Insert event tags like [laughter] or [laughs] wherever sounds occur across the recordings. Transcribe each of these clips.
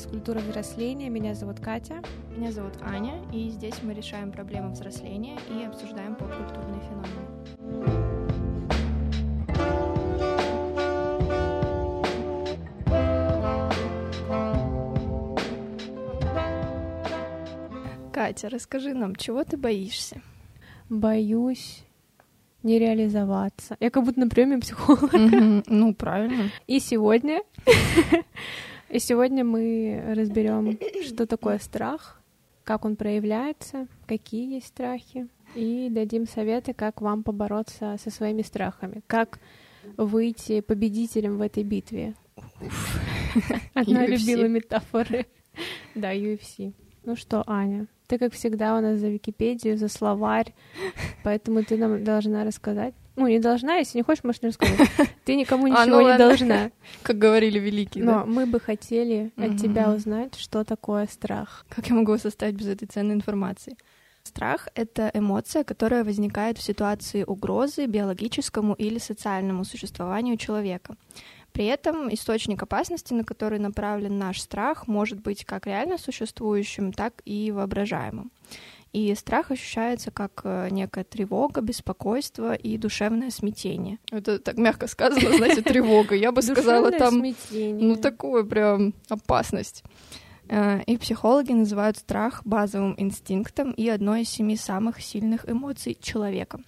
подкаст «Культура взросления». Меня зовут Катя. Меня зовут Аня, и здесь мы решаем проблемы взросления и обсуждаем поп-культурные феномены. Катя, расскажи нам, чего ты боишься? Боюсь не реализоваться. Я как будто на приеме психолога. Ну, правильно. И сегодня... И сегодня мы разберем, что такое страх, как он проявляется, какие есть страхи, и дадим советы, как вам побороться со своими страхами, как выйти победителем в этой битве. Она любила метафоры. Да, UFC. Ну что, Аня, ты, как всегда, у нас за Википедию, за словарь, поэтому ты нам должна рассказать. Ну, не должна, если не хочешь, можешь не рассказать. [laughs] Ты никому а, ничего ну, не должна. [laughs] Как говорили великие, Но мы бы хотели от тебя узнать, что такое страх. Как я могу составить без этой ценной информации? Страх — это эмоция, которая возникает в ситуации угрозы биологическому или социальному существованию человека. При этом источник опасности, на который направлен наш страх, может быть как реально существующим, так и воображаемым. И страх ощущается как э, некая тревога, беспокойство и душевное смятение. Это так мягко сказано, знаете, [laughs] тревога. Я бы сказала там, ну такую прям опасность. Э, и психологи называют страх базовым инстинктом и одной из семи самых сильных эмоций человека.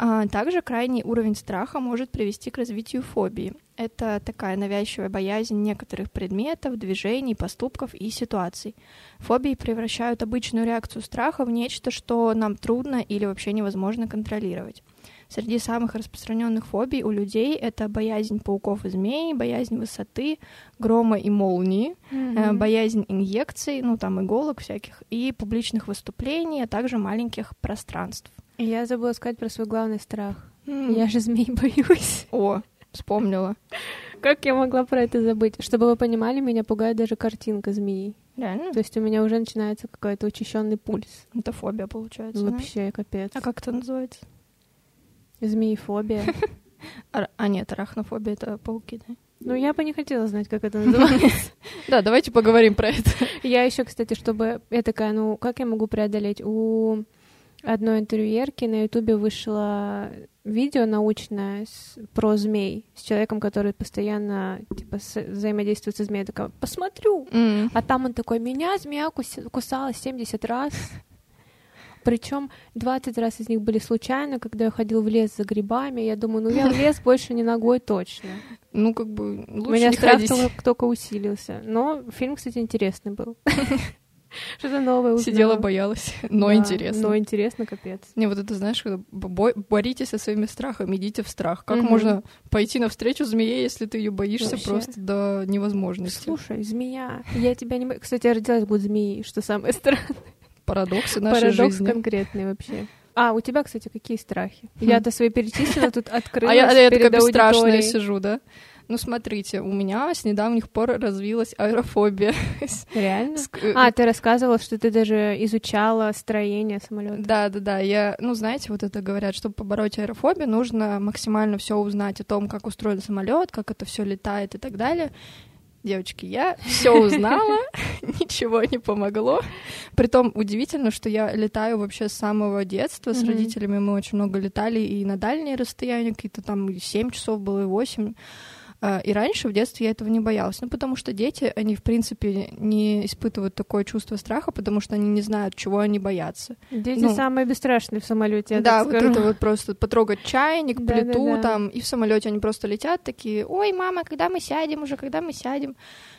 А также крайний уровень страха может привести к развитию фобии. Это такая навязчивая боязнь некоторых предметов, движений, поступков и ситуаций. Фобии превращают обычную реакцию страха в нечто, что нам трудно или вообще невозможно контролировать. Среди самых распространенных фобий у людей это боязнь пауков и змей, боязнь высоты, грома и молнии, mm-hmm. боязнь инъекций, ну там иголок всяких, и публичных выступлений, а также маленьких пространств. Я забыла сказать про свой главный страх. Mm. Я же змей боюсь. О, вспомнила. Как я могла про это забыть? Чтобы вы понимали, меня пугает даже картинка змеи. Реально? То есть у меня уже начинается какой-то учащенный пульс. Это фобия, получается. Вообще, да? капец. А как это называется? Змеефобия. [laughs] А, нет, арахнофобия — это пауки, да? Ну, я бы не хотела знать, как это называется. [laughs] Да, давайте поговорим про это. [laughs] Я еще, кстати, чтобы... Я такая, ну, как я могу преодолеть? У одной интервьюерки на Ютубе вышло видео научное с, про змей с человеком, который постоянно типа с, взаимодействует со змеей. Такая, посмотрю. Mm. А там он такой, меня змея кусала 70 раз. Причем 20 раз из них были случайно, когда я ходил в лес за грибами. Я думаю, ну я в лес больше не ногой точно. Ну, как бы лучше меня не страх только, только усилился. Но фильм, кстати, интересный был. [laughs] Что-то новое узнала. Сидела, боялась, но Да, интересно. Но интересно, капец. Не, вот это, знаешь, когда бо- боритесь со своими страхами, идите в страх. Как Мгм. можно пойти навстречу змее, если ты ее боишься Вообще. просто до невозможности? Слушай, змея, я тебя не... Кстати, я родилась в год змеи, что самое [laughs] странное. Парадоксы нашей Парадокс жизни. конкретный вообще. А, у тебя, кстати, какие страхи? Я-то свои перечислила, тут открылась [laughs] А я, а я такая бесстрашная сижу, да? Ну, смотрите, у меня с недавних пор развилась аэрофобия. [laughs] Реально? Э, А, ты рассказывала, что ты даже изучала строение самолета. Да, да, да. Я, ну, знаете, вот это говорят, чтобы побороть аэрофобию, нужно максимально все узнать о том, как устроен самолет, как это все летает и так далее. Девочки, я все узнала, [laughs] ничего не помогло. Притом удивительно, что я летаю вообще с самого детства. С родителями мы очень много летали и на дальние расстояния, какие-то там 7 часов было, и 8. А, И раньше в детстве я этого не боялась. Ну, потому что дети, они, в принципе, не испытывают такое чувство страха, потому что они не знают, чего они боятся. Дети Ну, самые бесстрашные в самолете, да, вот скажу. это вот просто потрогать чайник, Да, плиту да, да. там, и в самолете они просто летят такие, ой, мама, когда мы сядем уже, когда мы сядем.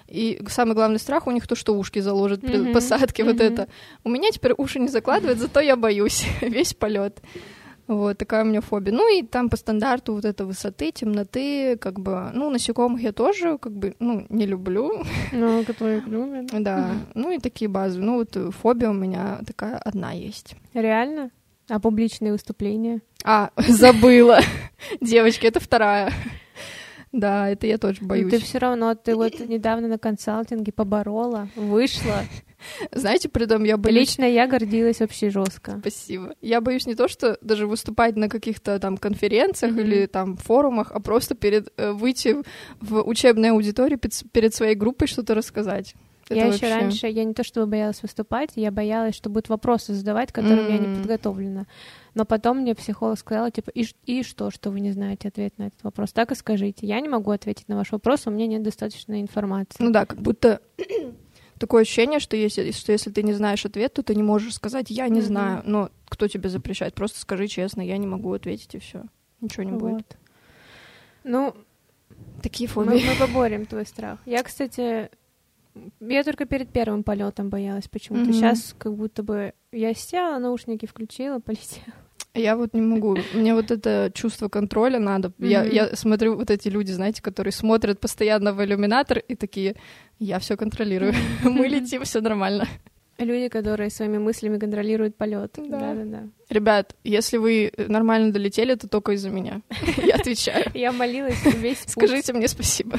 И самый главный страх у них то, что ушки заложат при Мгм, посадке, вот мгм. это. У меня теперь уши не закладывают, зато я боюсь [laughs] весь полет. Вот такая у меня фобия. Ну и там по стандарту вот это высоты, темноты, как бы, ну, насекомых я тоже, как бы, ну, не люблю, Ну, которые любят. [laughs] да. Ну и такие базы. Ну вот э, фобия у меня такая одна есть. Реально? А публичные выступления? А, [laughs] забыла. Девочки, это вторая. Да, это я тоже Ну, боюсь. Ты все равно, ты вот недавно на консалтинге поборола, вышла. [laughs] Знаете, при этом я боюсь... Лично я гордилась вообще жестко. Спасибо. Я боюсь не то, что даже выступать на каких-то там конференциях Мгм. или там форумах, а просто перед э, выйти в учебной аудитории перед своей группой что-то рассказать. Это я вообще... еще раньше, я не то чтобы боялась выступать, я боялась, что будут вопросы задавать, к которым mm-hmm. я не подготовлена. Но потом мне психолог сказала, типа, и, и что, что вы не знаете ответ на этот вопрос? Так и скажите. Я не могу ответить на ваш вопрос, у меня нет достаточной информации. Ну да, как будто [clears throat] такое ощущение, что если, что если ты не знаешь ответ, то ты не можешь сказать «я не mm-hmm. знаю». Но кто тебе запрещает? Просто скажи честно, я не могу ответить, и все. Ничего не вот. будет. Ну, такие фобии. Мы, мы поборем твой страх. Я, кстати, я только перед первым полетом боялась почему-то. Mm-hmm. Сейчас как будто бы я села, наушники включила, [laughs] полетела. Я вот не могу. Мне вот это чувство контроля надо. Mm-hmm. Я, я смотрю вот эти люди, знаете, которые смотрят постоянно в иллюминатор и такие, я все контролирую. Мы летим, все нормально. Люди, которые своими мыслями контролируют полет. Да. да, да, Ребят, если вы нормально долетели, то только из-за меня. Я отвечаю. Я молилась весь Скажите мне спасибо.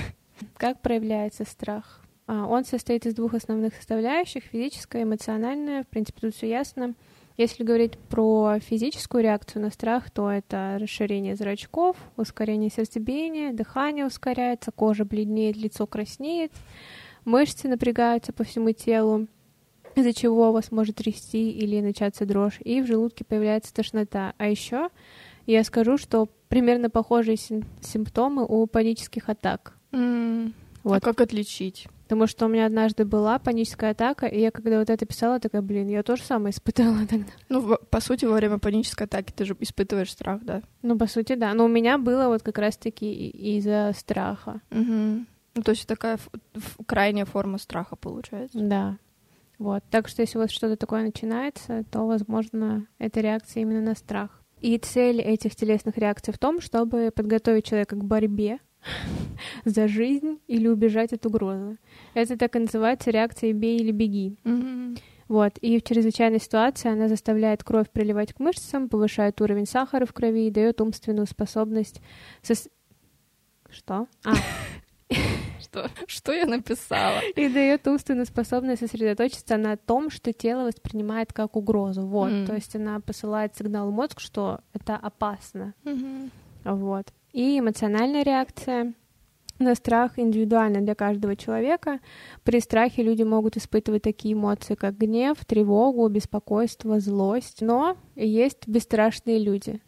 Как проявляется страх? А, он состоит из двух основных составляющих — физическая и эмоциональная. В принципе, тут все ясно. Если говорить про физическую реакцию на страх, то это расширение зрачков, ускорение сердцебиения, дыхание ускоряется, кожа бледнеет, лицо краснеет, мышцы напрягаются по всему телу, из-за чего вас может трясти или начаться дрожь, и в желудке появляется тошнота. А еще я скажу, что примерно похожие симптомы у панических атак. Mm. Вот. А как отличить? Потому что у меня однажды была паническая атака, и я когда вот это писала, такая, блин, я тоже самое испытала тогда. Ну, по сути, во время панической атаки ты же испытываешь страх, да? Ну, по сути, да. Но у меня было вот как раз-таки из-за страха. Угу. Ну, то есть такая крайняя форма страха получается. Да. Вот. Так что если вот что-то такое начинается, то, возможно, это реакция именно на страх. И цель этих телесных реакций в том, чтобы подготовить человека к борьбе за жизнь или убежать от угрозы. Это так и называется реакция «бей или беги». Mm-hmm. Вот. И в чрезвычайной ситуации она заставляет кровь приливать к мышцам, повышает уровень сахара в крови и дает умственную способность... Сос... Что? А, что, что я написала. И дает умственную способность сосредоточиться на том, что тело воспринимает как угрозу. Вот, mm. то есть она посылает сигнал в мозг, что это опасно. Mm-hmm. Вот. И эмоциональная реакция на страх индивидуально для каждого человека. При страхе люди могут испытывать такие эмоции, как гнев, тревогу, беспокойство, злость. Но есть бесстрашные люди,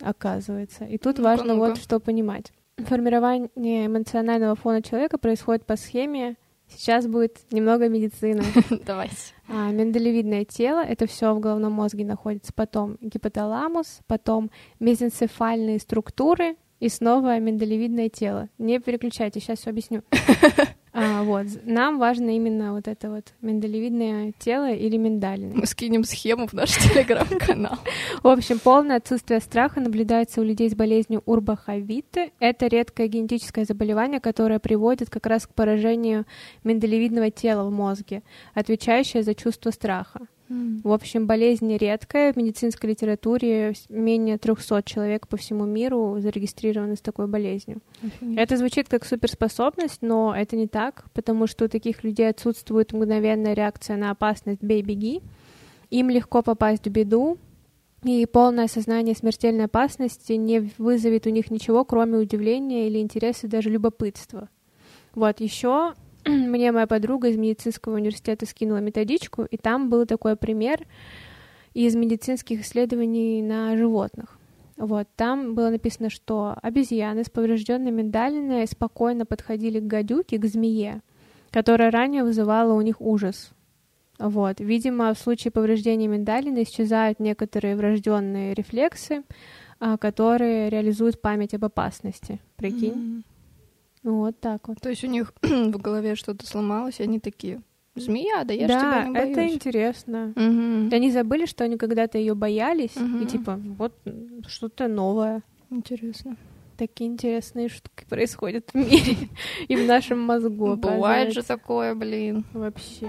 оказывается. И тут ну важно ну вот что понимать. Формирование эмоционального фона человека происходит по схеме Сейчас будет немного медицины. [laughs] Давайте. А, миндалевидное тело, это все в головном мозге находится. Потом гипоталамус, потом мезенцефальные структуры и снова миндалевидное тело. Не переключайте, сейчас все объясню. [laughs] А, вот. Нам важно именно вот это вот миндалевидное тело или миндалины. Мы скинем схему в наш [laughs] телеграм-канал. В общем, полное отсутствие страха наблюдается у людей с болезнью урбаховиты. Это редкое генетическое заболевание, которое приводит как раз к поражению миндалевидного тела в мозге, отвечающее за чувство страха. В общем, болезнь редкая. В медицинской литературе менее 300 человек по всему миру зарегистрированы с такой болезнью. Офигеть. Это звучит как суперспособность, но это не так, потому что у таких людей отсутствует мгновенная реакция на опасность «бей-беги». Им легко попасть в беду, и полное осознание смертельной опасности не вызовет у них ничего, кроме удивления или интереса, даже любопытства. Вот еще [clears throat] мне моя подруга из медицинского университета скинула методичку, и там был такой пример из медицинских исследований на животных. Вот, там было написано, что обезьяны с поврежденной миндалиной спокойно подходили к гадюке, к змее, которая ранее вызывала у них ужас. Вот, видимо, в случае повреждения миндалины исчезают некоторые врожденные рефлексы, а, которые реализуют память об опасности. Прикинь? Mm-hmm. Вот так вот. То есть у них [clears throat] в голове что-то сломалось, и они такие, змея, да я да, ж тебя не боюсь. это интересно. Угу. Они забыли, что они когда-то ее боялись, угу. и типа, вот что-то новое. Интересно. Такие интересные штуки происходят в мире [laughs] и в нашем мозгу. Бывает же такое, блин. Вообще.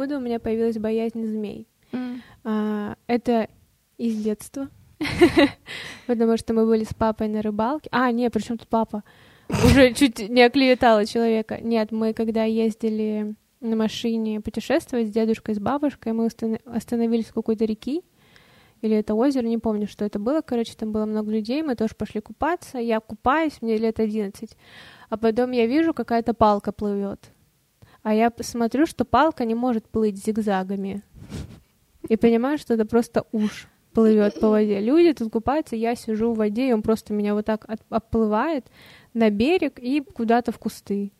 Откуда у меня появилась боязнь змей. Mm. А, это из детства, [laughs] потому что мы были с папой на рыбалке. А, нет, причем тут папа? Уже чуть не оклеветала человека. Нет, мы когда ездили на машине путешествовать с дедушкой, с бабушкой, мы остановились в какой-то реки, или это озеро, не помню, что это было. Короче, там было много людей, мы тоже пошли купаться. Я купаюсь, мне лет 11. А потом я вижу, какая-то палка плывет. А я смотрю, что палка не может плыть зигзагами. И понимаю, что это просто уж плывет по воде. Люди тут купаются, я сижу в воде, и он просто меня вот так от, оплывает на берег и куда-то в кусты.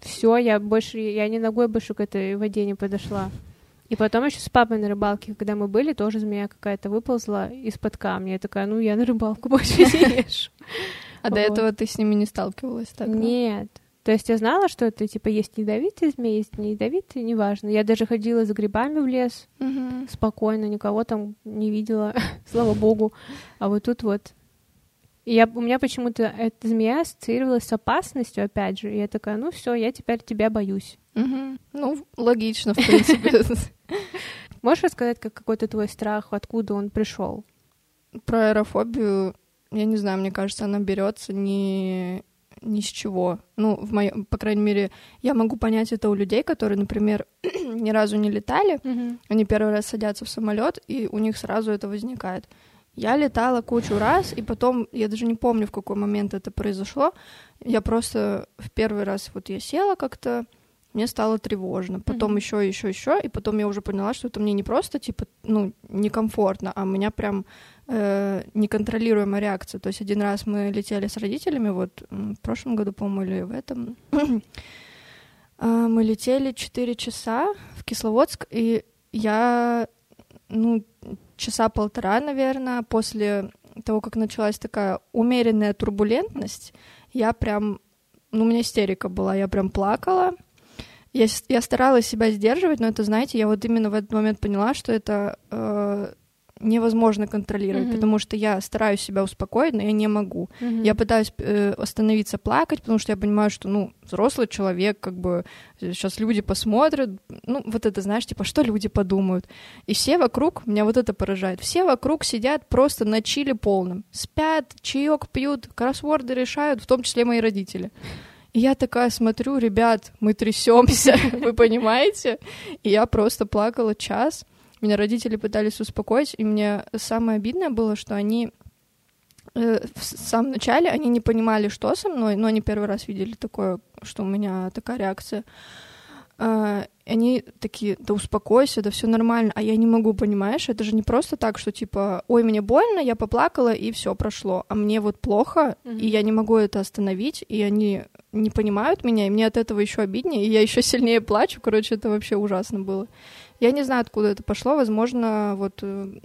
Все, я больше, я ни ногой больше к этой воде не подошла. И потом еще с папой на рыбалке, когда мы были, тоже змея какая-то выползла из-под камня. Я такая, ну, я на рыбалку больше не [laughs] езжу. А до этого ты с ними не сталкивалась так? Нет. То есть я знала, что это, типа, есть ядовитые змеи, есть не ядовитые, неважно. Я даже ходила за грибами в лес спокойно, никого там не видела, [laughs] слава богу. А вот тут вот и я, у меня почему-то эта змея ассоциировалась с опасностью, опять же. И я такая, ну все, я теперь тебя боюсь. Угу. Ну, логично, в принципе. [laughs] Можешь рассказать, как какой-то твой страх, откуда он пришел? Про аэрофобию, я не знаю, мне кажется, она берется не ни с чего. Ну, в моем, по крайней мере, я могу понять это у людей, которые, например, [clears throat] ни разу не летали, mm-hmm. они первый раз садятся в самолет, и у них сразу это возникает. Я летала кучу раз, и потом, я даже не помню, в какой момент это произошло. Я просто в первый раз вот я села как-то, мне стало тревожно. Потом mm-hmm. еще, еще, еще, и потом я уже поняла, что это мне не просто типа, ну, некомфортно, а у меня прям э, неконтролируемая реакция. То есть один раз мы летели с родителями, вот в прошлом году, по-моему, или в этом. [clears throat] А, мы летели 4 часа в Кисловодск, и я, ну, часа полтора, наверное, после того, как началась такая умеренная турбулентность, я прям, ну, у меня истерика была, я прям плакала. Я, я старалась себя сдерживать, но это, знаете, я вот именно в этот момент поняла, что это э, невозможно контролировать, mm-hmm. потому что я стараюсь себя успокоить, но я не могу. Mm-hmm. Я пытаюсь э, остановиться плакать, потому что я понимаю, что, ну, взрослый человек, как бы сейчас люди посмотрят, ну, вот это, знаешь, типа, что люди подумают. И все вокруг, меня вот это поражает, все вокруг сидят просто на чили полном, спят, чаек пьют, кроссворды решают, в том числе мои родители. И я такая смотрю, ребят, мы трясемся, [laughs] вы понимаете? И я просто плакала час. Меня родители пытались успокоить, и мне самое обидное было, что они э, в самом начале они не понимали, что со мной, но они первый раз видели такое, что у меня такая реакция. Uh, они такие, да успокойся, да все нормально, а я не могу, понимаешь, это же не просто так, что типа, ой, мне больно, я поплакала и все прошло, а мне вот плохо, mm-hmm. и я не могу это остановить, и они не понимают меня, и мне от этого еще обиднее, и я еще сильнее плачу, короче, это вообще ужасно было. Я не знаю, откуда это пошло. Возможно, вот э,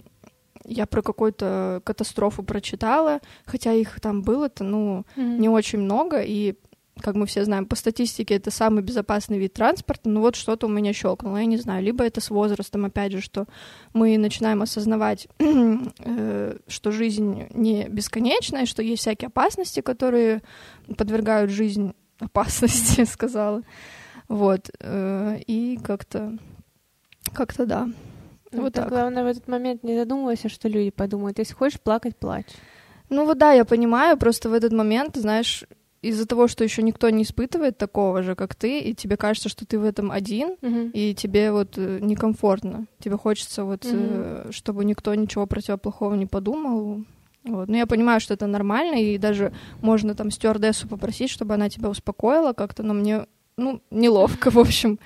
я про какую-то катастрофу прочитала, хотя их там было-то, ну, mm-hmm. не очень много, и как мы все знаем, по статистике это самый безопасный вид транспорта, но вот что-то у меня щелкнуло, я не знаю, либо это с возрастом, опять же, что мы начинаем осознавать, [clears throat] э, что жизнь не бесконечная, что есть всякие опасности, которые подвергают жизнь опасности, [laughs] сказала. Вот. Э, и как-то как-то да. Ну, вот так. Главное в этот момент не задумывайся, что люди подумают. Если хочешь плакать, плачь. Ну вот да, я понимаю, просто в этот момент, знаешь, из-за того, что еще никто не испытывает такого же, как ты, и тебе кажется, что ты в этом один, uh-huh. и тебе вот э, некомфортно. Тебе хочется вот, uh-huh. чтобы никто ничего про тебя плохого не подумал. Вот. Но я понимаю, что это нормально, и даже можно там стюардессу попросить, чтобы она тебя успокоила как-то, но мне, ну, неловко, [laughs] в общем.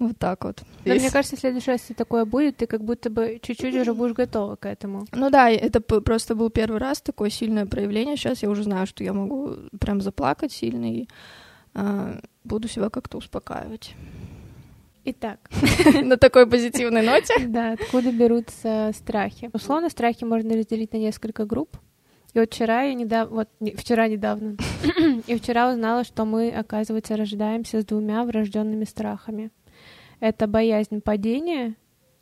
Вот так вот. Но мне кажется, в следующий раз, если такое будет, ты как будто бы чуть-чуть уже будешь готова к этому. Ну да, это просто был первый раз такое сильное проявление. Сейчас я уже знаю, что я могу прям заплакать сильно и э, буду себя как-то успокаивать. Итак. [laughs] На такой позитивной ноте. [laughs] Да, откуда берутся страхи? Условно, страхи можно разделить на несколько групп. И вот вчера я недавно, вот вчера недавно, [clears throat] и вчера узнала, что мы, оказывается, рождаемся с двумя врожденными страхами это боязнь падения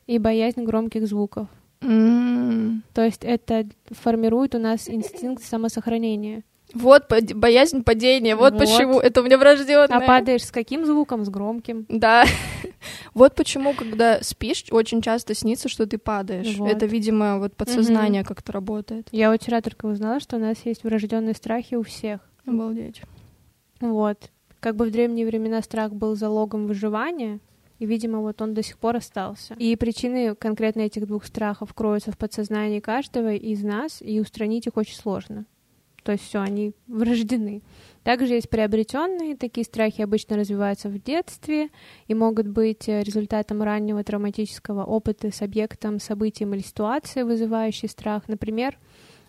и боязнь громких звуков. Mm. То есть это формирует у нас инстинкт самосохранения. Вот боязнь падения, вот, вот почему это у меня врожденное. А падаешь с каким звуком? С громким. Да. [laughs] вот почему, когда спишь, очень часто снится, что ты падаешь. Вот. Это, видимо, вот подсознание угу. как-то работает. Я вот вчера только узнала, что у нас есть врожденные страхи у всех. Обалдеть. Вот. Как бы в древние времена страх был залогом выживания, И, видимо, вот он до сих пор остался. И причины конкретно этих двух страхов кроются в подсознании каждого из нас, и устранить их очень сложно. То есть все, они врождены. Также есть приобретенные, такие страхи обычно развиваются в детстве и могут быть э, результатом раннего травматического опыта с объектом, событием или ситуацией, вызывающей страх. Например,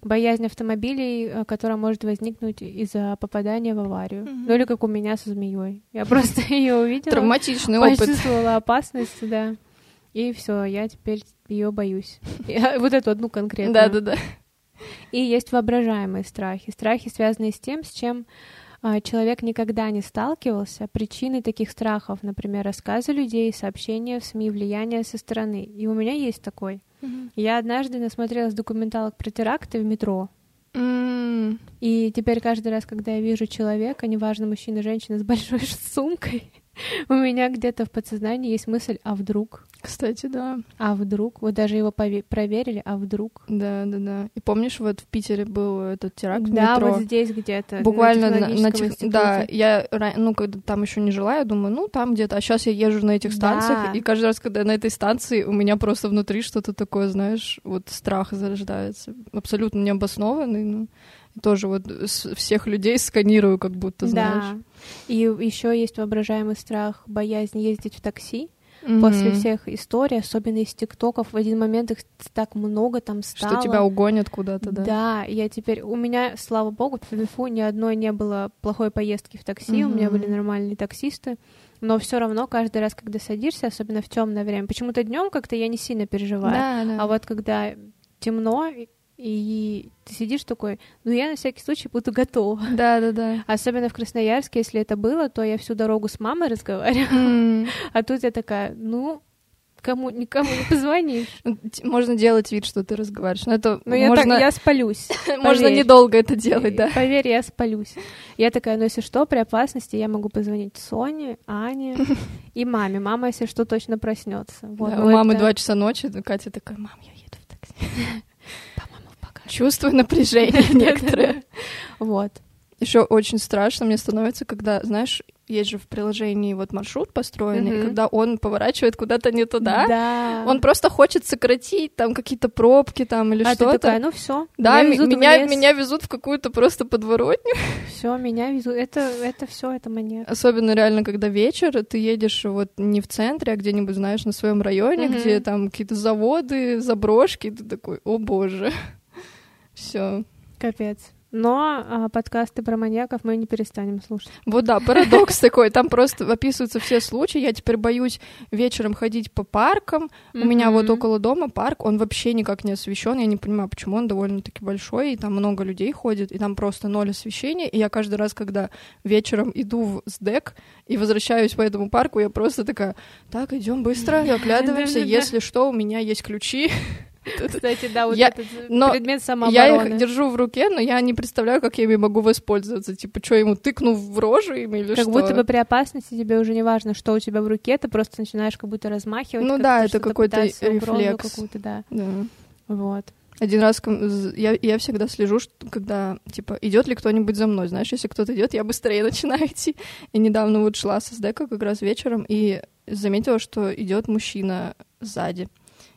боязнь автомобилей, э, которая может возникнуть из-за попадания в аварию. Mm-hmm. Ну или как у меня со змеей. Я просто [laughs] ее увидела. Травматичный опыт. Почувствовала опасность, да. И все, я теперь ее боюсь. Вот эту одну конкретно. Да, да, да. И есть воображаемые страхи. Страхи, связанные с тем, с чем а, человек никогда не сталкивался, причины таких страхов, например, рассказы людей, сообщения в СМИ, влияние со стороны. И у меня есть такой. Mm-hmm. Я однажды насмотрелась документалок про теракты в метро. Mm. И теперь каждый раз, когда я вижу человека, неважно, мужчина, женщина, с большой [laughs] сумкой, у меня где-то в подсознании есть мысль, а вдруг? Кстати, да. А вдруг? Вот даже его проверили, а вдруг? Да, да, да. И помнишь, вот в Питере был этот теракт в да, метро? вот здесь где-то. Буквально на, на тех... Да, я, ну, когда там еще не жила, я думаю, ну, там где-то. А сейчас я езжу на этих станциях, да. и каждый раз, когда я на этой станции, у меня просто внутри что-то такое, знаешь, вот страх зарождается. Абсолютно необоснованный, ну тоже вот всех людей сканирую, как будто, знаешь. Да. И еще есть воображаемый страх, боязнь ездить в такси. Mm-hmm. После всех историй, особенно из ТикТоков, в один момент их так много там стало. Что тебя угонят куда-то, да? Да, я теперь... У меня, слава богу, фу, ни одной не было плохой поездки в такси, mm-hmm. у меня были нормальные таксисты, но все равно каждый раз, когда садишься, особенно в темное время, почему-то днем как-то я не сильно переживаю, да, да. а вот когда темно, и ты сидишь такой, ну я на всякий случай буду готова. Да, да, да. Особенно в Красноярске, если это было, то я всю дорогу с мамой разговаривала. Mm. [laughs] А тут я такая, ну, кому никому не позвонишь. Ну, можно делать вид, что ты разговариваешь. Но это Но можно... я, так, я спалюсь. [laughs] можно недолго это делать, да. Поверь, я спалюсь. Я такая, ну если что, при опасности я могу позвонить Соне, Ане [laughs] и маме. Мама, если что, точно проснется. Вот, да, у мамы два часа ночи, Катя такая, мам, я еду в такси. Чувствую напряжение [laughs] некоторое. Вот. Еще очень страшно мне становится, когда, знаешь, есть же в приложении вот маршрут построенный, mm-hmm. когда он поворачивает куда-то не туда, да. он просто хочет сократить там какие-то пробки там или а что-то. Ты такая, ну все. Да, меня везут, меня, меня везут в какую-то просто подворотню. Все, меня везут. Это это все, это мне. Особенно реально, когда вечер, ты едешь вот не в центре, а где-нибудь, знаешь, на своем районе, mm-hmm. где там какие-то заводы, заброшки, ты такой, о боже. Все. Капец. Но а, подкасты про маньяков мы не перестанем слушать. Вот да, парадокс [laughs] такой. Там просто описываются все случаи. Я теперь боюсь вечером ходить по паркам. У меня вот около дома парк, он вообще никак не освещен. Я не понимаю, почему он довольно-таки большой, и там много людей ходит, и там просто ноль освещения. И я каждый раз, когда вечером иду в СДЭК и возвращаюсь по этому парку, я просто такая, так, идем быстро, [laughs] оглядываемся. Если что, у меня есть ключи. [laughs] Кстати, да, вот я, этот но предмет самообороны. Я их держу в руке, но я не представляю, как я ими могу воспользоваться. Типа, что, ему тыкну в рожу им или как что? Как будто бы при опасности тебе уже не важно, что у тебя в руке, ты просто начинаешь как будто размахивать. Ну да, это какой-то рефлекс. да. да. Вот. Один раз я, я всегда слежу, что, когда, типа, идет ли кто-нибудь за мной. Знаешь, если кто-то идет, я быстрее [laughs] начинаю идти. И недавно вот шла со СДЭКа как раз вечером и заметила, что идет мужчина сзади.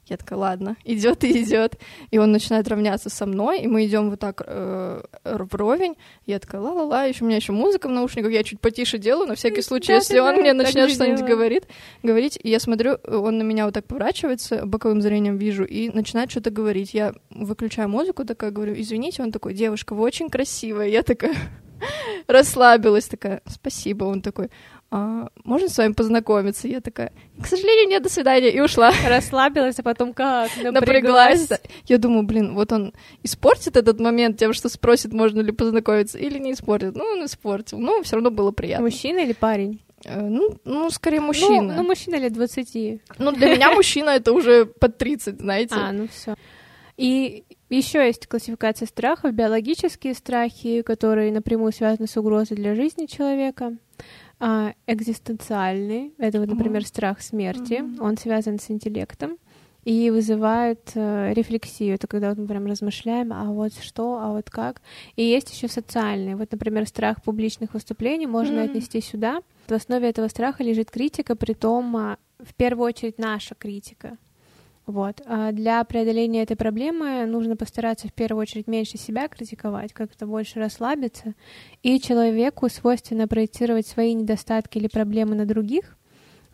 Я такая, ладно, идет и идет. И он начинает равняться со мной, и мы идем вот так э, вровень. Я такая, ла-ла-ла, еще у меня еще музыка в наушниках, я чуть потише делаю, на всякий случай, если он мне начнет что-нибудь говорить, говорить, и я смотрю, он на меня вот так поворачивается, боковым зрением вижу, и начинает что-то говорить. Я выключаю музыку, такая говорю, извините, он такой, девушка, вы очень красивая. Я такая [laughs] расслабилась, такая, спасибо. Он такой, а, можно с вами познакомиться? Я такая, к сожалению, нет, до свидания, и ушла. Расслабилась, а потом как? Напряглась. Напряглась. Я думаю, блин, вот он испортит этот момент тем, что спросит, можно ли познакомиться, или не испортит. Ну, он испортил, но все равно было приятно. Мужчина или парень? Э, ну, ну, скорее мужчина. Ну, ну, мужчина лет 20. Ну, для меня мужчина это уже под 30, знаете. А, ну все. И еще есть классификация страхов, биологические страхи, которые напрямую связаны с угрозой для жизни человека а, экзистенциальный. Это вот, например, mm-hmm. страх смерти. Mm-hmm. Он связан с интеллектом и вызывает э, рефлексию. Это когда вот мы прям размышляем, а вот что, а вот как. И есть еще социальный. Вот, например, страх публичных выступлений можно mm-hmm. отнести сюда. В основе этого страха лежит критика, при том а, в первую очередь наша критика. Вот. А для преодоления этой проблемы нужно постараться в первую очередь меньше себя критиковать, как-то больше расслабиться, и человеку свойственно проецировать свои недостатки или проблемы на других.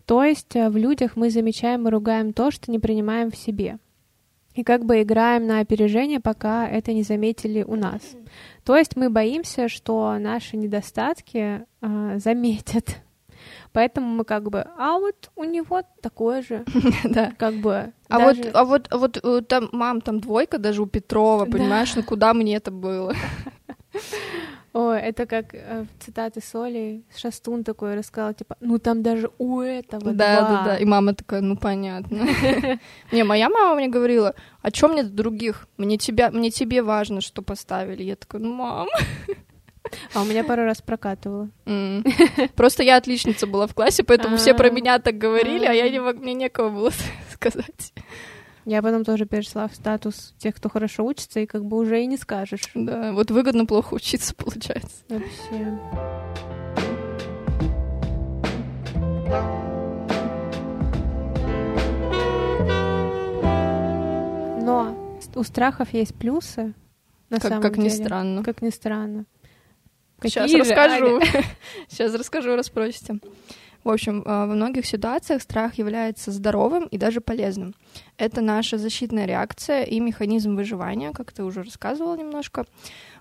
То есть э, в людях мы замечаем и ругаем то, что не принимаем в себе. И как бы играем на опережение, пока это не заметили у нас. То есть мы боимся, что наши недостатки э, заметят Поэтому мы как бы, а вот у него такое же, [laughs] да, как бы. А вот, а вот, а вот э, там мам, там двойка даже у Петрова, понимаешь, ну куда мне это было? [laughs] Ой, это как э, цитаты Соли, Шастун такой рассказал, типа, ну там даже у этого Да, два. да, да, и мама такая, ну понятно. [laughs] Не, моя мама мне говорила, а чё мне других? Мне тебя, мне тебе важно, что поставили. Я такая, ну мам. А у меня пару раз прокатывало. Просто я отличница была в классе, поэтому все про меня так говорили, а я не мне некого было [laughs] сказать. Я потом тоже перешла в статус тех, кто хорошо учится, и как бы уже и не скажешь. Да, вот выгодно плохо учиться, получается. Вообще. Но у страхов есть плюсы. На как, самом как деле. ни странно. Как ни странно. Какие Сейчас же, расскажу. Сейчас [laughs] расскажу, расспросите. В общем, а, во многих ситуациях страх является здоровым и даже полезным. Это наша защитная реакция и механизм выживания, как ты уже рассказывала немножко.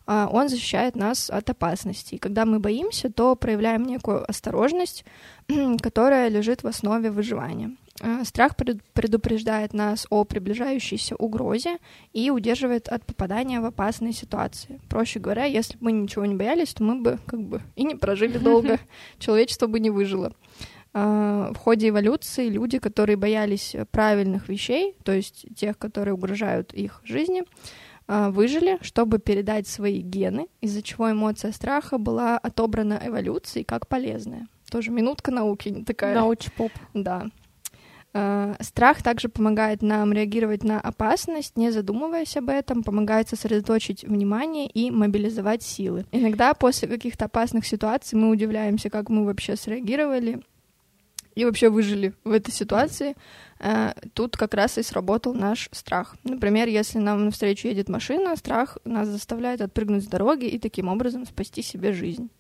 А, он защищает нас от опасностей. Когда мы боимся, то проявляем некую осторожность, [clears throat] которая лежит в основе выживания. А, страх предупреждает нас о приближающейся угрозе и удерживает от попадания в опасные ситуации. Проще говоря, если бы мы ничего не боялись, то мы бы как бы и не прожили долго, [laughs] человечество бы не выжило. А, в ходе эволюции люди, которые боялись правильных вещей, то есть тех, которые угрожают их жизни, а, выжили, чтобы передать свои гены, из-за чего эмоция страха была отобрана эволюцией как полезная. Тоже минутка науки не такая. Науч-поп. Да. А, страх также помогает нам реагировать на опасность, не задумываясь об этом, помогает сосредоточить внимание и мобилизовать силы. Иногда после каких-то опасных ситуаций мы удивляемся, как мы вообще среагировали и вообще выжили в этой ситуации. Э, тут как раз и сработал наш страх. Например, если нам навстречу едет машина, страх нас заставляет отпрыгнуть с дороги и таким образом спасти себе жизнь.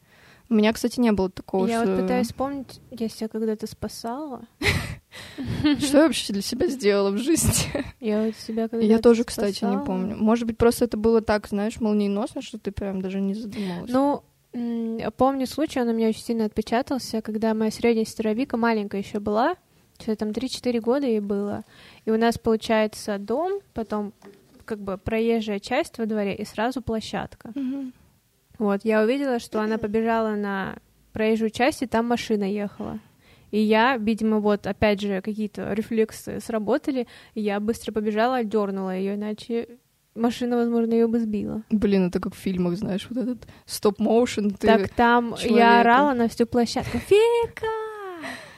У меня, кстати, не было такого. Я что... вот пытаюсь вспомнить, я себя когда-то спасала. [laughs] Что я вообще для себя сделала в жизни? [laughs] Я вот себя когда Я тоже, кстати, не помню. Может быть, просто это было так, знаешь, молниеносно, что ты прям даже не задумалась. Ну, помню случай, он у меня очень сильно отпечатался, когда моя средняя сестра Вика маленькая еще была, что-то там 3-4 года ей было. И у нас получается дом, потом как бы проезжая часть во дворе и сразу площадка. Mm-hmm. Вот, я увидела, что она побежала на проезжую часть, и там машина ехала. И я, видимо, вот опять же какие-то рефлексы сработали, и я быстро побежала, дернула ее, иначе машина, возможно, ее бы сбила. Блин, это как в фильмах, знаешь, вот этот стоп-моушен. Так там человека. я орала на всю площадку. Вика!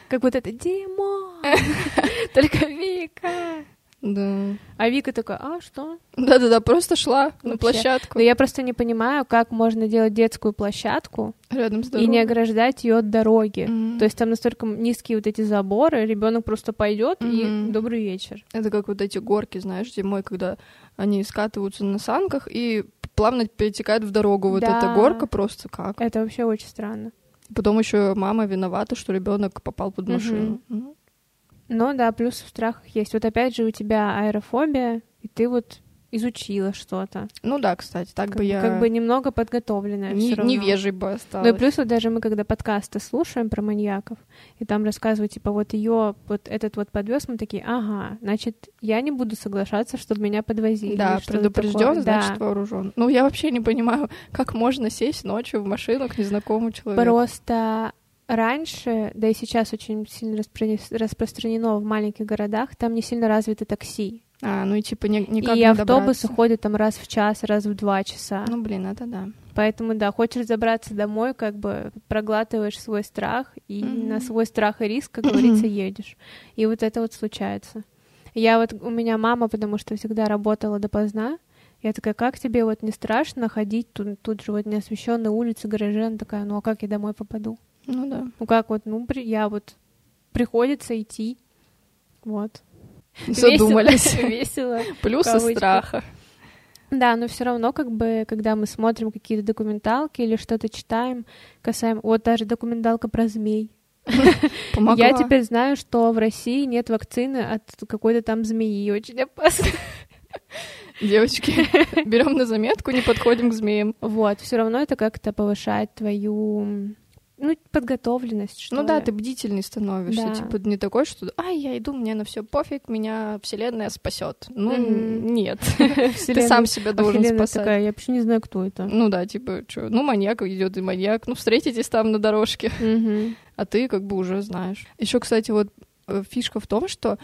Как вот это Димон! [laughs] Только Вика! Да. А Вика такая, а что? Да-да-да, просто шла Вообще. на площадку. Но я просто не понимаю, как можно делать детскую площадку рядом с дорогой. и не ограждать ее от дороги. Mm-hmm. То есть там настолько низкие вот эти заборы, ребенок просто пойдет mm-hmm. и добрый вечер. Это как вот эти горки, знаешь, зимой, когда они скатываются на санках и плавно перетекают в дорогу. Вот да. эта горка просто как. Это вообще очень странно. Потом еще мама виновата, что ребенок попал под машину. Mm-hmm. Ну да, плюс в страхах есть. Вот опять же у тебя аэрофобия, и ты вот изучила что-то. Ну да, кстати, так как, бы я... Как бы немного подготовленная не. Невежей бы осталась. Ну и плюс вот даже мы, когда подкасты слушаем про маньяков, и там рассказывают, типа, вот ее вот этот вот подвез, мы такие, ага, значит, я не буду соглашаться, чтобы меня подвозили. Да, предупрежден, значит, да. вооружен. Ну, я вообще не понимаю, как можно сесть ночью в машину к незнакомому человеку. Просто раньше, да и сейчас очень сильно распространено в маленьких городах, там не сильно развиты такси. А, ну и типа не, никак И не автобусы добраться. ходят там раз в час, раз в два часа. Ну, блин, это да. Поэтому, да, хочешь забраться домой, как бы проглатываешь свой страх, и mm-hmm. на свой страх и риск, как говорится, [clears throat] едешь. И вот это вот случается. Я вот, у меня мама, потому что всегда работала допоздна, я такая, как тебе вот не страшно ходить тут, тут же вот неосвещенные улицы, гаражи? Она такая, ну а как я домой попаду? Ну да. Ну как вот, ну при... я вот приходится идти. Вот. Задумались. Весело. [laughs] Плюсы страха. Да, но все равно, как бы, когда мы смотрим какие-то документалки или что-то читаем, касаемо... Вот даже документалка про змей. [laughs] Помогла. Я теперь знаю, что в России нет вакцины от какой-то там змеи. Очень опасно. Девочки, [laughs] берем на заметку, не подходим к змеям. Вот, все равно это как-то повышает твою ну, подготовленность, что Ну да, ли. ты бдительный становишься. Да. Типа не такой, что ай, я иду, мне на все пофиг, меня Вселенная спасет. Ну, Мгм. нет. [laughs] Ты сам себя должен спасать. такая, я вообще не знаю, кто это. Ну да, типа, что, ну маньяк идет и маньяк, ну встретитесь там на дорожке, а ты как бы уже знаешь. Еще, кстати, вот э, фишка в том, что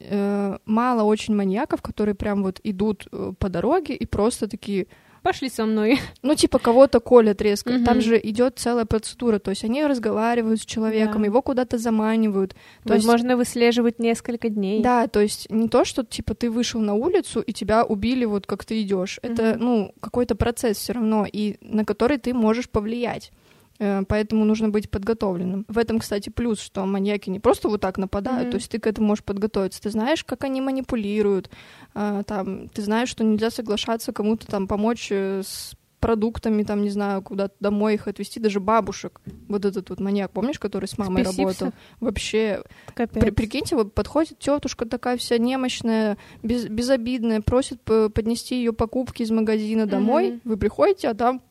э, мало очень маньяков, которые прям вот идут э, по дороге и просто такие, Пошли со мной. [laughs] ну типа кого-то колят резко. Мгм. Там же идет целая процедура, то есть они разговаривают с человеком, Да. его куда-то заманивают. То есть Возможно, выслеживать несколько дней. Да, то есть не то, что типа ты вышел на улицу и тебя убили вот как ты идешь. Это Мгм. ну какой-то процесс все равно и на который ты можешь повлиять. Э, Поэтому нужно быть подготовленным. В этом, кстати, плюс, что маньяки не просто вот так нападают, Мгм. то есть ты к этому можешь подготовиться. Ты знаешь, как они манипулируют, э, там, ты знаешь, что нельзя соглашаться кому-то там помочь э, с продуктами, там, не знаю, куда-то домой их отвезти, даже бабушек. Вот этот вот маньяк, помнишь, который с мамой Спесився? работал? Вообще, Капец. при- прикиньте, вот подходит тетушка такая вся немощная, без, безобидная, просит поднести ее покупки из магазина домой. Мгм. Вы приходите, а там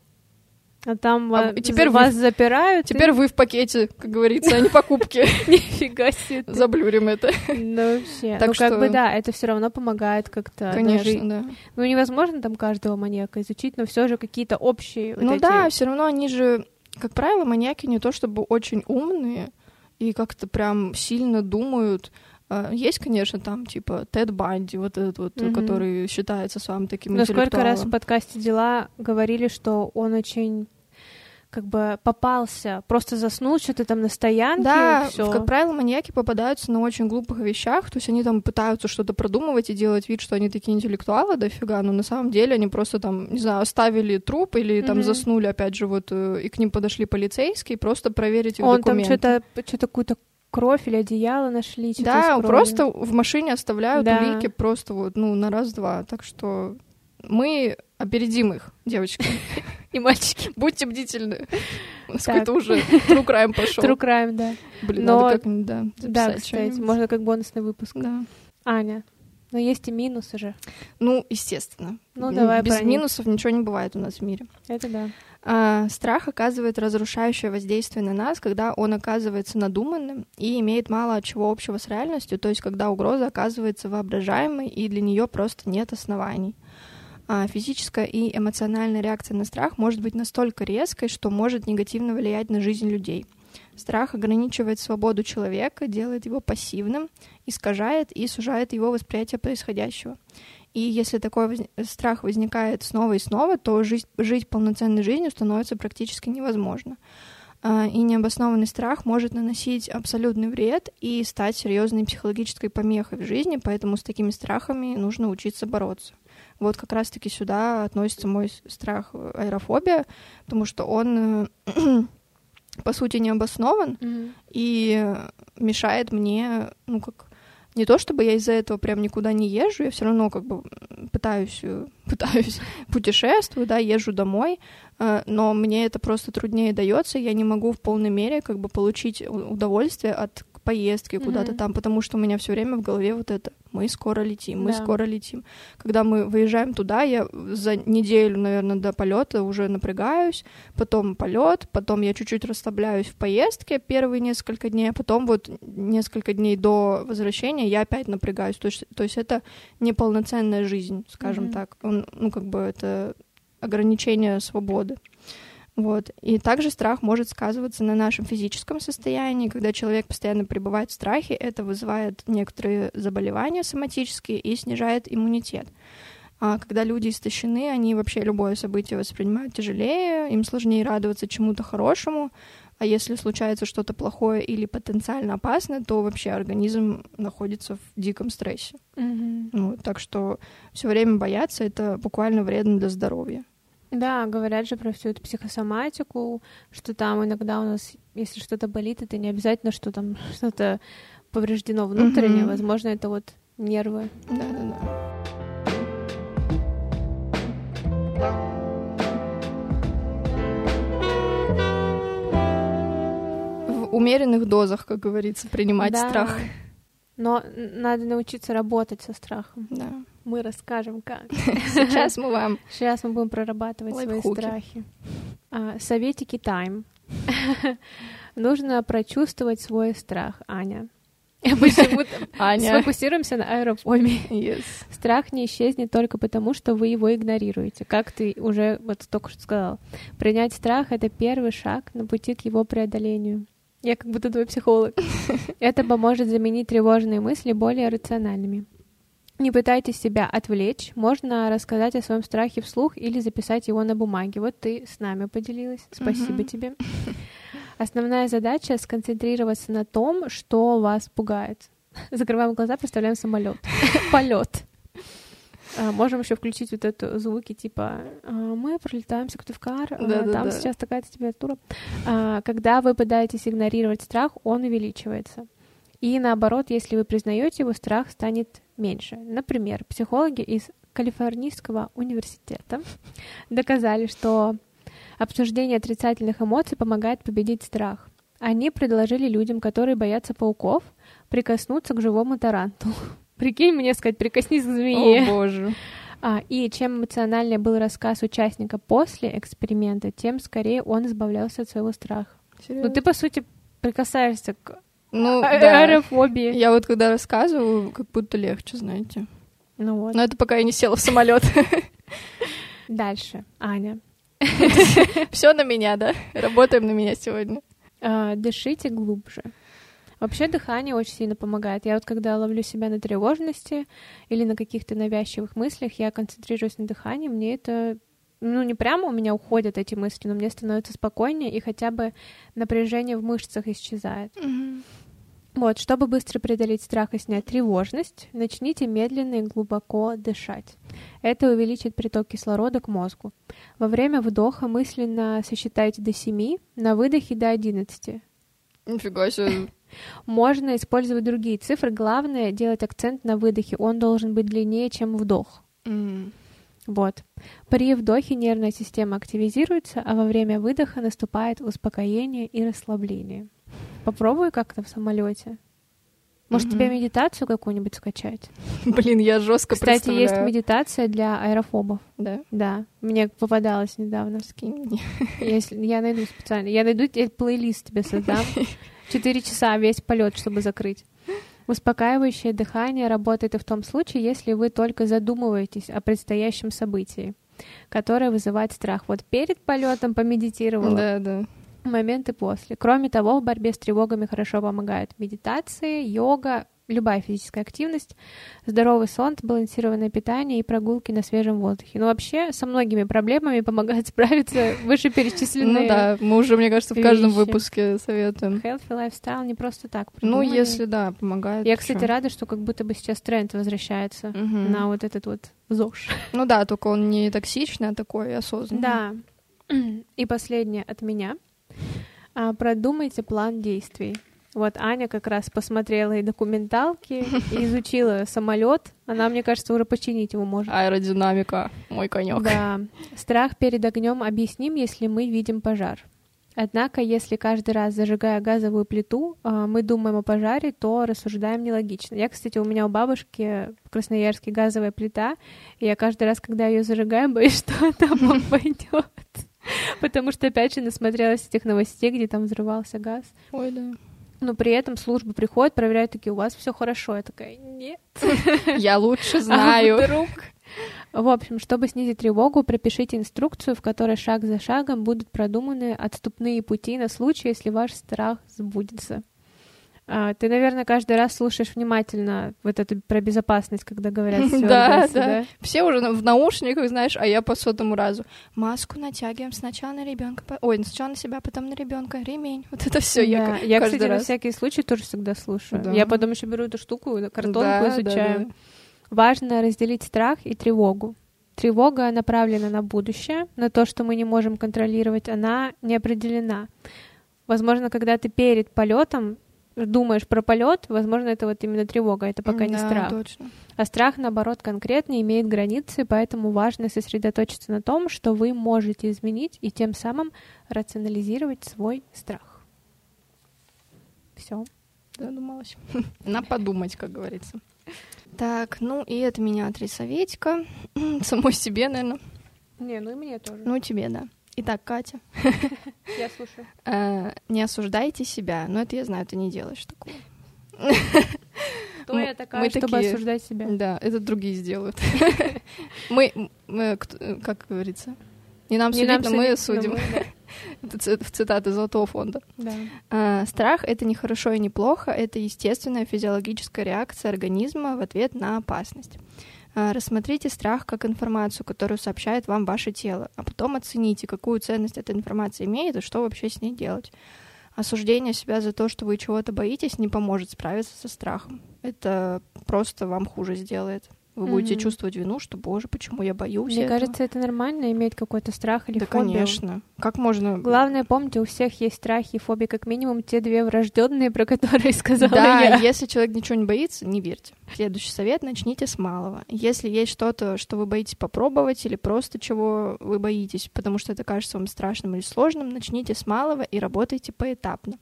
А там А, и теперь вас вы- запирают. и- теперь вы в пакете, как говорится, а не покупки. [laughs] Нифига себе. Заблюрим это. Ну, вообще. Так ну, как бы, да, это все равно помогает как-то. даже- Конечно, да. Ну, невозможно там каждого маньяка изучить, но все же какие-то общие вот Ну эти- да, все равно они же, как правило, маньяки не то чтобы очень умные и как-то прям сильно думают. А, Есть, конечно, там, типа, Тед Банди, вот этот вот, Мгм. который считается самым таким Но сколько раз в подкасте «Дела» говорили, что он очень как бы попался, просто заснул что-то там на стоянке, Да, и как правило, маньяки попадаются на очень глупых вещах, то есть они там пытаются что-то продумывать и делать вид, что они такие интеллектуалы дофига, но на самом деле они просто там, не знаю, оставили труп или там Мгм. заснули, опять же, вот, э, и к ним подошли полицейские, просто проверить их Он там документы. что-то что-то какую-то кровь или одеяло нашли. Да, просто в машине оставляют Да. улики просто вот, ну, на раз-два, так что мы опередим их, девочки. [laughs] И мальчики. Будьте бдительны. Какой-то уже [laughs] true crime пошел. True crime, да. Блин, Но- надо как-нибудь, да, Да, кстати, можно как бонусный выпуск. Да. Аня, но есть и минусы же. Ну, естественно. Ну, давай Без минусов ничего не бывает у нас в мире. Это да. А, страх оказывает разрушающее воздействие на нас, когда он оказывается надуманным и имеет мало чего общего с реальностью, то есть когда угроза оказывается воображаемой и для нее просто нет оснований. А, физическая и эмоциональная реакция на страх может быть настолько резкой, что может негативно влиять на жизнь людей. Страх ограничивает свободу человека, делает его пассивным, искажает и сужает его восприятие происходящего. И если такой страх возникает снова и снова, то жить, жить полноценной жизнью становится практически невозможно. А, И необоснованный страх может наносить абсолютный вред и стать серьезной психологической помехой в жизни, поэтому с такими страхами нужно учиться бороться. Вот как раз-таки сюда относится мой страх э, аэрофобия, потому что он, э, [clears throat] по сути, не обоснован, и мешает мне, ну как, не то чтобы я из-за этого прям никуда не езжу, я все равно как бы пытаюсь, э, [laughs] пытаюсь путешествую, да, езжу домой, э, но мне это просто труднее дается, я не могу в полной мере как бы получить удовольствие от поездки куда-то Мгм. там, потому что у меня все время в голове вот это мы скоро летим, мы Да. скоро летим. Когда мы выезжаем туда, я за неделю, наверное, до полета уже напрягаюсь, потом полет, потом я чуть-чуть расслабляюсь в поездке первые несколько дней, а потом вот несколько дней до возвращения я опять напрягаюсь. То есть, то есть это неполноценная жизнь, скажем Мгм. так. Он, ну, как бы это ограничение свободы. Вот. И также страх может сказываться на нашем физическом состоянии. Когда человек постоянно пребывает в страхе, это вызывает некоторые заболевания соматические и снижает иммунитет. А когда люди истощены, они вообще любое событие воспринимают тяжелее, им сложнее радоваться чему-то хорошему, а если случается что-то плохое или потенциально опасное, то вообще организм находится в диком стрессе. Мгм. Вот, так что все время бояться это буквально вредно для здоровья. Да, говорят же про всю эту психосоматику, что там иногда у нас, если что-то болит, это не обязательно, что там [laughs] что-то повреждено внутренне, Мгм. возможно, это вот нервы. Да-да-да. В умеренных дозах, как говорится, принимать Да. страх. Но надо научиться работать со страхом. Да. Мы расскажем, как. Сейчас мы вам Сейчас мы будем прорабатывать свои страхи. А, советики тайм. [laughs] Нужно прочувствовать свой страх, Аня. [laughs] Почему-то Аня. сфокусируемся на аэрофобии. Yes. Страх не исчезнет только потому, что вы его игнорируете. Как ты уже вот только что сказал. Принять страх — это первый шаг на пути к его преодолению. Я как будто твой психолог. [laughs] Это поможет заменить тревожные мысли более рациональными. Не пытайтесь себя отвлечь. Можно рассказать о своем страхе вслух или записать его на бумаге. Вот ты с нами поделилась. Спасибо Мгм. тебе. [laughs] Основная задача — сконцентрироваться на том, что вас пугает. Закрываем глаза, представляем самолет. [laughs] Полет. А, Можем еще включить вот это звуки типа а, мы пролетаем Сыктывкар, а, Да-да-да. там сейчас такая-то температура. Когда вы пытаетесь игнорировать страх, он увеличивается. И наоборот, если вы признаете его, страх станет меньше. Например, психологи из Калифорнийского университета доказали, что обсуждение отрицательных эмоций помогает победить страх. Они предложили людям, которые боятся пауков, прикоснуться к живому таранту. [laughs] Прикинь мне сказать, прикоснись к змее. О, боже. А, и чем эмоциональнее был рассказ участника после эксперимента, тем скорее он избавлялся от своего страха. Ну ты, по сути, прикасаешься к Ну, а- да. аэрофобии. Я вот когда рассказываю, как будто легче, знаете. Ну вот. Но это пока я не села в самолет. [laughs] Дальше, Аня. [laughs] Все на меня, да? Работаем на меня сегодня. А, дышите глубже. Вообще дыхание очень сильно помогает. Я вот когда ловлю себя на тревожности или на каких-то навязчивых мыслях, я концентрируюсь на дыхании, мне это ну, не прямо у меня уходят эти мысли, но мне становится спокойнее, и хотя бы напряжение в мышцах исчезает. Вот, чтобы быстро преодолеть страх и снять тревожность, начните медленно и глубоко дышать. Это увеличит приток кислорода к мозгу. Во время вдоха мысленно сосчитайте до 7, на выдохе до 11. Нифига себе. [laughs] Можно использовать другие цифры, главное делать акцент на выдохе, он должен быть длиннее, чем вдох. М. Вот. При вдохе нервная система активизируется, а во время выдоха наступает успокоение и расслабление. Попробуй как-то в самолете. Может, Мгм. тебе медитацию какую-нибудь скачать? [laughs] Блин, я жестко Кстати, есть медитация для аэрофобов. Да, Да, мне попадалось недавно. скинь мне. [laughs] Если я найду специально, я найду тебе плейлист тебе создам. [laughs] Четыре часа весь полет, чтобы закрыть. Успокаивающее дыхание работает и в том случае, если вы только задумываетесь о предстоящем событии, которое вызывает страх. Вот перед полетом помедитировала, Да, да. моменты после. Кроме того, в борьбе с тревогами хорошо помогают медитации, йога, любая физическая активность, здоровый сон, сбалансированное питание и прогулки на свежем воздухе. Ну, вообще, со многими проблемами помогает [laughs] справиться вышеперечисленные Ну да, мы уже, мне кажется, в каждом вещи. выпуске советуем. healthy lifestyle не просто так Ну, если, да, помогает. Я, кстати, рада, что как будто бы сейчас тренд возвращается на вот этот вот ЗОЖ. Ну да, только он не токсичный, а такой осознанный. Да. [clears throat] И последнее от меня. А, Продумайте план действий. Вот Аня как раз посмотрела и документалки, и изучила самолет. Она, мне кажется, уже починить его может. Аэродинамика, мой конек. Да. Страх перед огнем объясним, если мы видим пожар. Однако, если каждый раз, зажигая газовую плиту, а, мы думаем о пожаре, то рассуждаем нелогично. Я, кстати, у меня у бабушки в Красноярске газовая плита, и я каждый раз, когда ее зажигаю, [laughs] боюсь, что там [laughs] пойдет. Потому что, опять же, насмотрелась этих новостей, где там взрывался газ. Ой, да. Но при этом службы приходят, проверяют, такие, у вас все хорошо. Я такая, нет. [laughs] Я лучше А знаю. вдруг? В общем, чтобы снизить тревогу, пропишите инструкцию, в которой шаг за шагом будут продуманы отступные пути на случай, если ваш страх сбудется. А, ты, наверное, каждый раз слушаешь внимательно вот это про безопасность, когда говорят [laughs] Да, стюардессы, да. Все уже в наушниках, знаешь, а я по сотому разу. Маску натягиваем сначала на ребенка, ой, сначала на себя, потом на ребенка, ремень. Вот это все я Да, я, кстати, на всякий случай тоже всегда слушаю. Да. Я потом еще беру эту штуку, картонку Да, да, изучаю. да. Важно разделить страх и тревогу. Тревога направлена на будущее, на то, что мы не можем контролировать, она не определена. Возможно, когда ты перед полетом думаешь про полет, возможно, это вот именно тревога, это пока не Да, страх. точно. А страх, наоборот, конкретно имеет границы, поэтому важно сосредоточиться на том, что вы можете изменить и тем самым рационализировать свой страх. Все. Задумалась. [laughs] На подумать, как говорится. Так, ну и это меня три советика. [clears throat] Самой себе, наверное. Не, ну и мне тоже. Ну, тебе, да. Итак, Катя, я слушаю. э, не осуждайте себя. Но это я знаю, ты не делаешь такого. Кто Мы- я такая, мы чтобы такие- осуждать себя? Да, это другие сделают. [laughs] Мы, как говорится, не нам Не судить, нам но мы судить, судим. мы, [laughs] Это ци- цитата Золотого фонда. Да. А, Страх — это не хорошо и не плохо, это естественная физиологическая реакция организма в ответ на опасность. А, Рассмотрите страх как информацию, которую сообщает вам ваше тело, а потом оцените, какую ценность эта информация имеет и что вообще с ней делать. Осуждение себя за то, что вы чего-то боитесь, не поможет справиться со страхом. Это просто вам хуже сделает. Вы будете Мгм. чувствовать вину, что, боже, почему я боюсь Мне этого?» кажется, это нормально иметь какой-то страх или Да, фобию. конечно. Как можно... Главное, помните, у всех есть страхи и фобии, как минимум те две врожденные, про которые [laughs] сказала Да, я. если человек ничего не боится, не верьте. Следующий совет — начните с малого. Если есть что-то, что вы боитесь попробовать, или просто чего вы боитесь, потому что это кажется вам страшным или сложным, начните с малого и работайте поэтапно.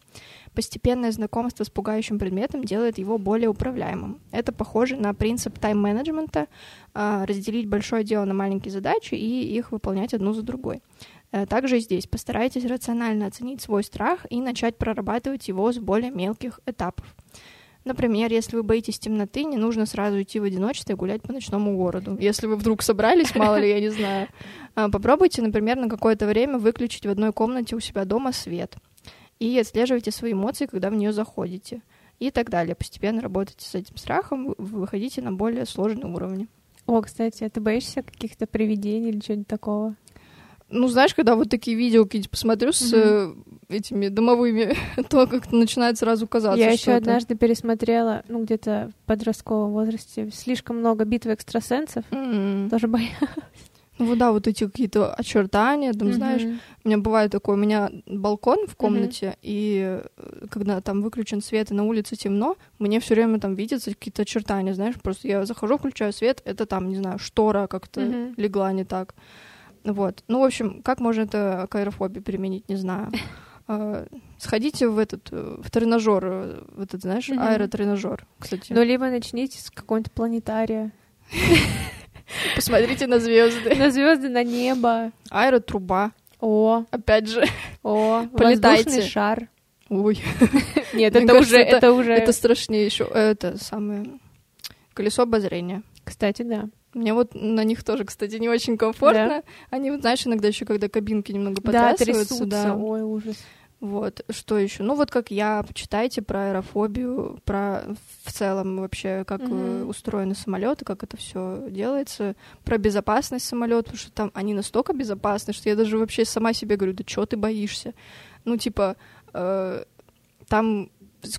Постепенное знакомство с пугающим предметом делает его более управляемым. Это похоже на принцип тайм-менеджмента — а, разделить большое дело на маленькие задачи и их выполнять одну за другой. Э, Также и здесь постарайтесь рационально оценить свой страх и начать прорабатывать его с более мелких этапов. Например, если вы боитесь темноты, не нужно сразу идти в одиночестве и гулять по ночному городу. Если вы вдруг собрались, мало ли, я не знаю, а, попробуйте, например, на какое-то время выключить в одной комнате у себя дома свет и отслеживайте свои эмоции, когда в нее заходите. И так далее. Постепенно работайте с этим страхом, вы- выходите на более сложные уровни. О, кстати, а ты боишься каких-то привидений или чего-нибудь такого? Ну, знаешь, когда вот такие видео какие-то посмотрю с э, этими домовыми, [laughs] то как-то начинает сразу казаться, я еще это- однажды пересмотрела, ну, где-то в подростковом возрасте, слишком много битвы экстрасенсов. М. Тоже [laughs] боялась. Ну да, вот эти какие-то очертания, там, знаешь, Мгм. у меня бывает такое, у меня балкон в комнате, и э, когда там выключен свет и на улице темно, мне все время там видятся какие-то очертания, знаешь, просто я захожу, включаю свет, это там, не знаю, штора как-то Мгм. легла не так. Вот. Ну, в общем, как можно это к аэрофобии применить, не знаю. А, Сходите в этот, э, в тренажер, э, в этот, знаешь, Мгм. аэротренажер, кстати. Ну, либо начните с какого-нибудь планетария. [laughs] [laughs] Посмотрите на звезды. На звезды, на небо. Аэротруба, О, опять же. о, [laughs] Полетайте. шар. Ой, [laughs] Нет, это уже, это- уже... это страшнее еще. Это самое колесо обозрения. Кстати, да. Мне вот на них тоже, кстати, не очень комфортно. Они, вот, знаешь, иногда еще, когда кабинки немного Да, потрясываются, трясутся. да. Ой, ужас. Вот, что еще? Ну, вот как я, почитайте про аэрофобию, про в целом вообще, как Мгм. устроены самолеты, как это все делается, про безопасность самолета, потому что там они настолько безопасны, что я даже вообще сама себе говорю, да чего ты боишься? Ну, типа, э, там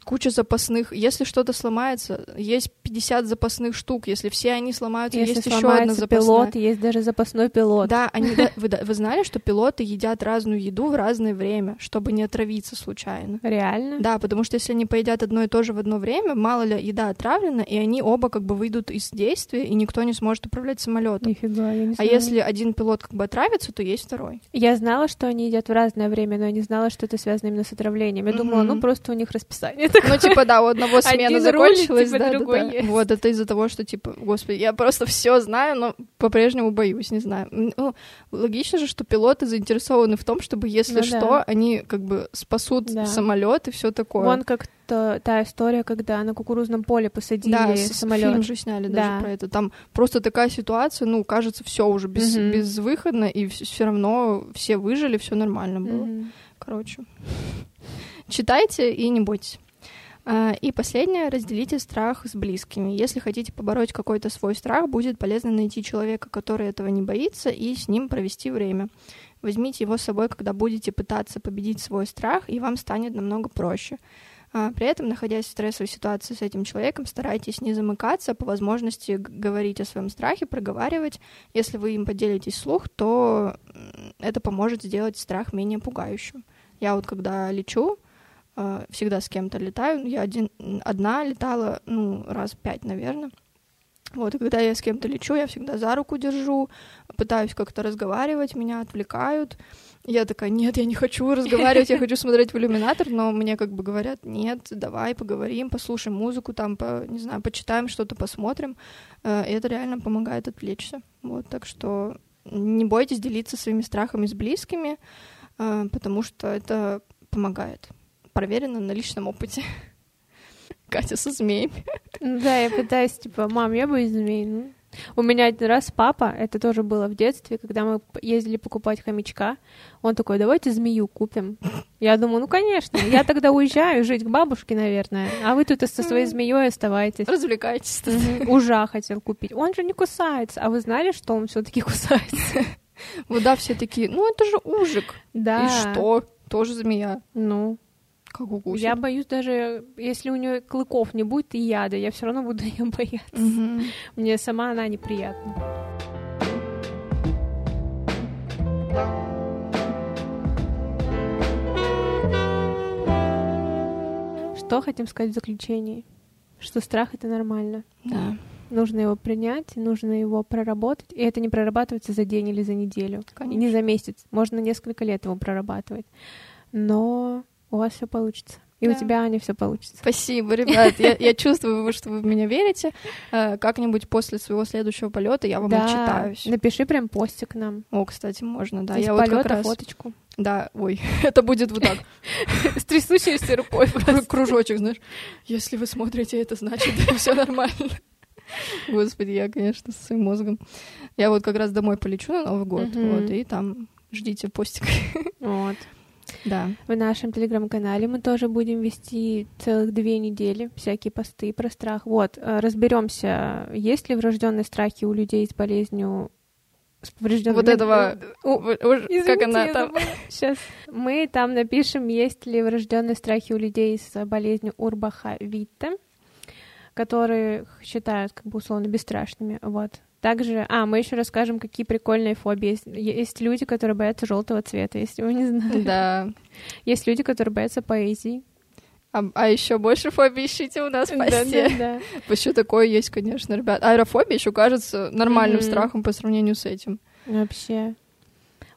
куча запасных. Если что-то сломается, есть 50 запасных штук. Если все они сломаются, Если есть еще одна запасная. пилот, есть даже запасной пилот. Да, они, да, [laughs] вы, вы знали, что пилоты едят разную еду в разное время, чтобы не отравиться случайно? Реально? Да, потому что если они поедят одно и то же в одно время, мало ли еда отравлена, и они оба как бы выйдут из действия, и никто не сможет управлять самолетом. Нифига, я не А знаю. если один пилот как бы отравится, то есть второй. Я знала, что они едят в разное время, но я не знала, что это связано именно с отравлением. Я думала, Мгм. ну просто у них расписание такое. Ну, типа, да, у одного смена Один рулит, закончилась, типа, да, да, другой да. ест. Вот это из-за того, что, типа, господи, я просто все знаю, но по-прежнему боюсь, не знаю. Ну, логично же, что пилоты заинтересованы в том, чтобы, если Ну что, да. они как бы спасут Да. самолет и все такое. Вон как то, та история, когда на кукурузном поле посадили да, самолет. фильм же сняли даже Да. про это. Там просто такая ситуация, ну, кажется, все уже без, Мгм. безвыходно, и все равно все выжили, все нормально было. Мгм. Короче, читайте и не бойтесь. А, И последнее, разделите страх с близкими. Если хотите побороть какой-то свой страх, будет полезно найти человека, который этого не боится, и с ним провести время. Возьмите его с собой, когда будете пытаться победить свой страх, и вам станет намного проще. А, При этом, находясь в стрессовой ситуации с этим человеком, старайтесь не замыкаться, по возможности говорить о своем страхе, проговаривать. Если вы им поделитесь вслух, то это поможет сделать страх менее пугающим. Я вот когда лечу, э, всегда с кем-то летаю. Я один, одна летала, ну, раз пять, наверное. Вот, и когда я с кем-то лечу, я всегда за руку держу, пытаюсь как-то разговаривать, меня отвлекают. Я такая, нет, я не хочу разговаривать, я хочу смотреть в иллюминатор, но мне как бы говорят, нет, давай поговорим, послушаем музыку, там, по, не знаю, почитаем что-то, посмотрим. Э, и это реально помогает отвлечься. Вот, так что не бойтесь делиться своими страхами с близкими, э, потому что это помогает. Проверено на личном опыте. [laughs] Катя со змеями. Да, я пытаюсь, типа, мам, я боюсь змей. Ну, у меня один раз папа, это тоже было в детстве, когда мы ездили покупать хомячка, он такой, давайте змею купим. Я думаю, ну, конечно, я тогда уезжаю жить к бабушке, наверное, а вы тут со своей змеей оставайтесь. Развлекайтесь. Ужа хотел купить. Он же не кусается. А вы знали, что он все таки кусается? [laughs] Вот да, все такие, ну, это же ужик. Да. И что? Тоже змея. Ну, Как укусит. я боюсь даже, если у нее клыков не будет и яда, я все равно буду [laughs] ее бояться. Мгм. Мне сама она неприятна. Что хотим сказать в заключении? Что страх — это нормально. Да, Нужно его принять, нужно его проработать. И это не прорабатывается за день или за неделю. И не конечно. за месяц. Можно несколько лет его прорабатывать. Но у вас все получится. И у Да. тебя, Аня, все получится. Спасибо, [laughs] ребят. Я, я чувствую, что вы в меня верите. Э, Как-нибудь после своего следующего полета я вам да, отчитаюсь. напиши прям постик нам. О, кстати, можно, да. Из я вот как полета раз... фоточку. Да, ой, [laughs] это будет вот так. С трясущейся рукой. [laughs] Кру- Кружочек, знаешь. Если вы смотрите это, значит, все нормально. Господи, я, конечно, со своим мозгом. Я вот как раз домой полечу на Новый год, вот, и там ждите постик. Вот. Да. В нашем телеграм-канале мы тоже будем вести целых две недели всякие посты про страх. Вот, разберемся, есть ли врожденные страхи у людей с болезнью с поврежденным... Вот этого, у- у- как она там... Сейчас мы там напишем, есть ли врожденные страхи у людей с болезнью Урбаха Витте, которых считают как бы условно бесстрашными. Вот. Также, а, мы еще расскажем, какие прикольные фобии. Есть, есть люди, которые боятся желтого цвета, если вы не знаете. Да. Есть люди, которые боятся поэзии. А, еще больше фобий ищите у нас в Да, посте. да, да. Вообще [laughs] такое есть, конечно, ребят. Аэрофобия еще кажется нормальным Мгм. страхом по сравнению с этим. Вообще.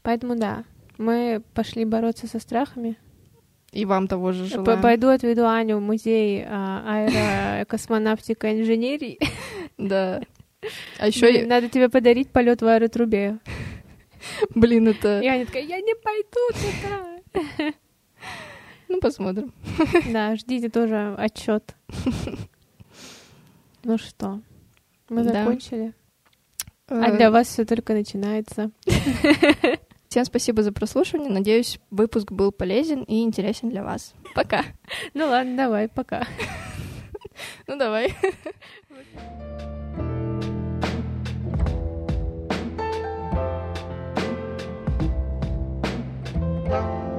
Поэтому да, мы пошли бороться со страхами. И вам того же желаю. Пойду отведу Аню в музей а, аэрокосмонавтика инженерии. Да. [laughs] А еще, Надо тебе подарить полет в аэротрубе. блин, это... И Аня такая, я не пойду туда. Ну, посмотрим. Да, ждите тоже отчет. Ну что, мы закончили. А Э, для вас все только начинается. Всем спасибо за прослушивание. Надеюсь, выпуск был полезен и интересен для вас. Пока. Ну ладно, давай, пока. Ну, давай. bum.